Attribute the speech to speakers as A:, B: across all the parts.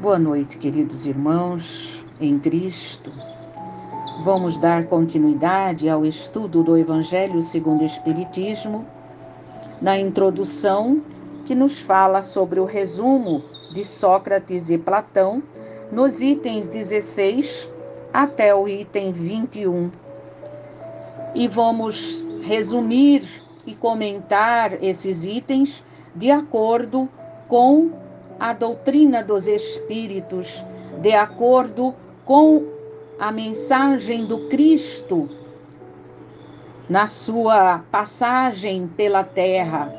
A: Boa noite, queridos irmãos em Cristo. Vamos dar continuidade ao estudo do Evangelho segundo o Espiritismo, na introdução que nos fala sobre o resumo de Sócrates e Platão, nos itens 16 até o item 21. E vamos resumir e comentar esses itens de acordo com a doutrina dos Espíritos, de acordo com a mensagem do Cristo na sua passagem pela terra,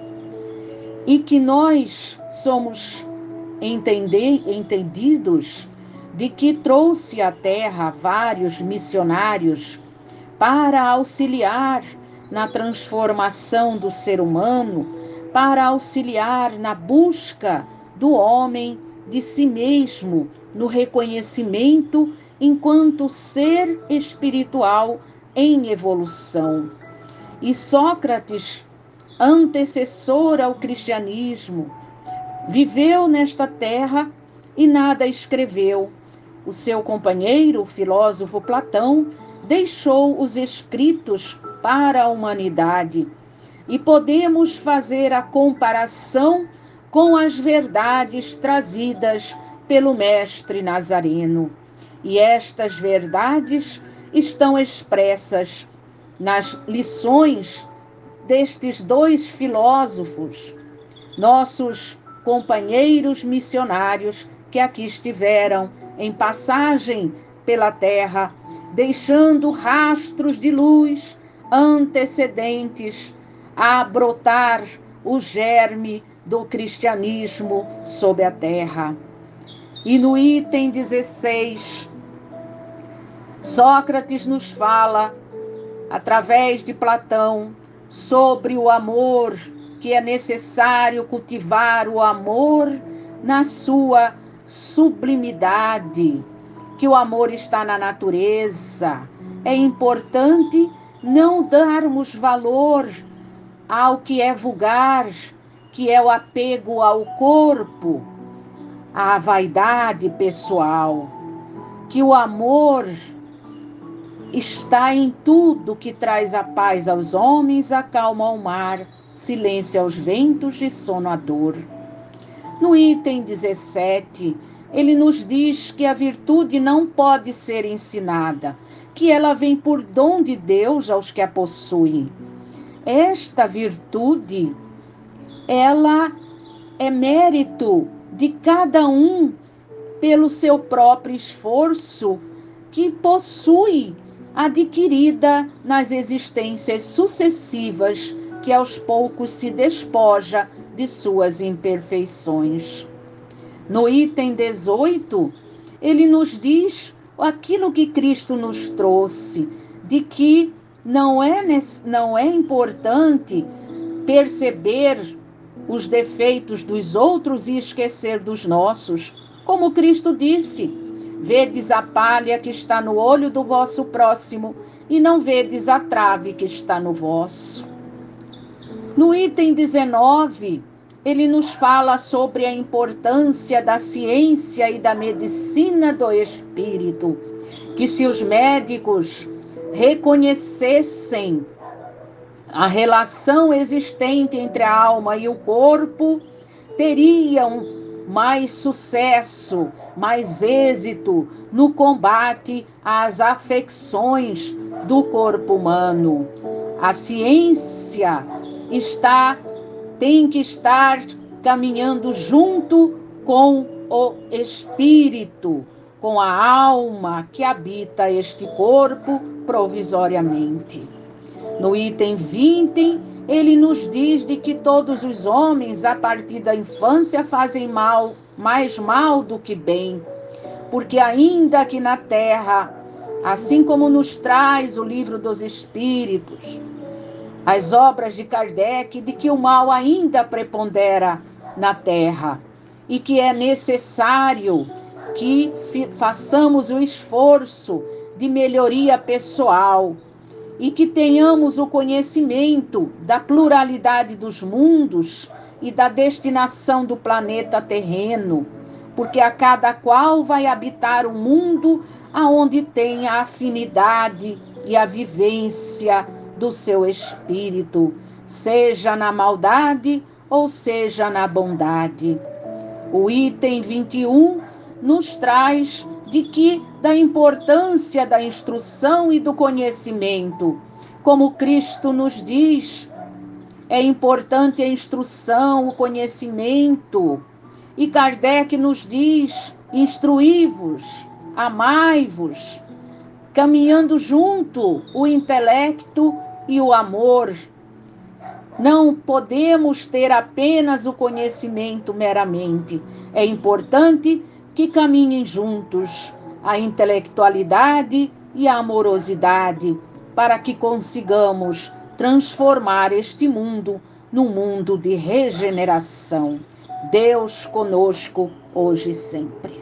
A: e que nós somos entender, entendidos de que trouxe à terra vários missionários para auxiliar na transformação do ser humano, para auxiliar na busca do homem de si mesmo no reconhecimento enquanto ser espiritual em evolução. E Sócrates, antecessor ao cristianismo, viveu nesta terra e nada escreveu. O seu companheiro, o filósofo Platão, deixou os escritos para a humanidade. E podemos fazer a comparação com as verdades trazidas pelo Mestre Nazareno. E estas verdades estão expressas nas lições destes dois filósofos, nossos companheiros missionários que aqui estiveram em passagem pela terra, deixando rastros de luz antecedentes a brotar o germe do cristianismo sob a terra. E no item 16, Sócrates nos fala, através de Platão, sobre o amor, que é necessário cultivar o amor na sua sublimidade, que o amor está na natureza. É importante não darmos valor ao que é vulgar, que é o apego ao corpo, à vaidade pessoal, que o amor está em tudo que traz a paz aos homens, acalma ao mar, silêncio aos ventos e sono à dor. No item 17, ele nos diz que a virtude não pode ser ensinada, que ela vem por dom de Deus aos que a possuem. Esta virtude ela é mérito de cada um pelo seu próprio esforço que possui adquirida nas existências sucessivas que aos poucos se despoja de suas imperfeições. No item 18, ele nos diz aquilo que Cristo nos trouxe, de que não é, não é importante perceber os defeitos dos outros e esquecer dos nossos. Como Cristo disse: Vedes a palha que está no olho do vosso próximo e não vedes a trave que está no vosso. No item 19, ele nos fala sobre a importância da ciência e da medicina do espírito, que se os médicos reconhecessem a relação existente entre a alma e o corpo, teriam mais sucesso, mais êxito no combate às afecções do corpo humano. A ciência está tem que estar caminhando junto com o espírito, com a alma que habita este corpo provisoriamente. No item 20, ele nos diz de que todos os homens, a partir da infância, fazem mal, mais mal do que bem. Porque ainda que na terra, assim como nos traz o livro dos Espíritos, as obras de Kardec, de que o mal ainda prepondera na terra e que é necessário que façamos o esforço de melhoria pessoal e que tenhamos o conhecimento da pluralidade dos mundos e da destinação do planeta terreno, porque a cada qual vai habitar o um mundo aonde tem a afinidade e a vivência do seu espírito, seja na maldade ou seja na bondade. O item 21 nos traz de que da importância da instrução e do conhecimento, como Cristo nos diz, é importante a instrução, o conhecimento. E Kardec nos diz: instruí-vos, amai-vos, caminhando junto o intelecto e o amor. Não podemos ter apenas o conhecimento meramente. É importante que caminhem juntos a intelectualidade e a amorosidade para que consigamos transformar este mundo num mundo de regeneração. Deus conosco hoje e sempre.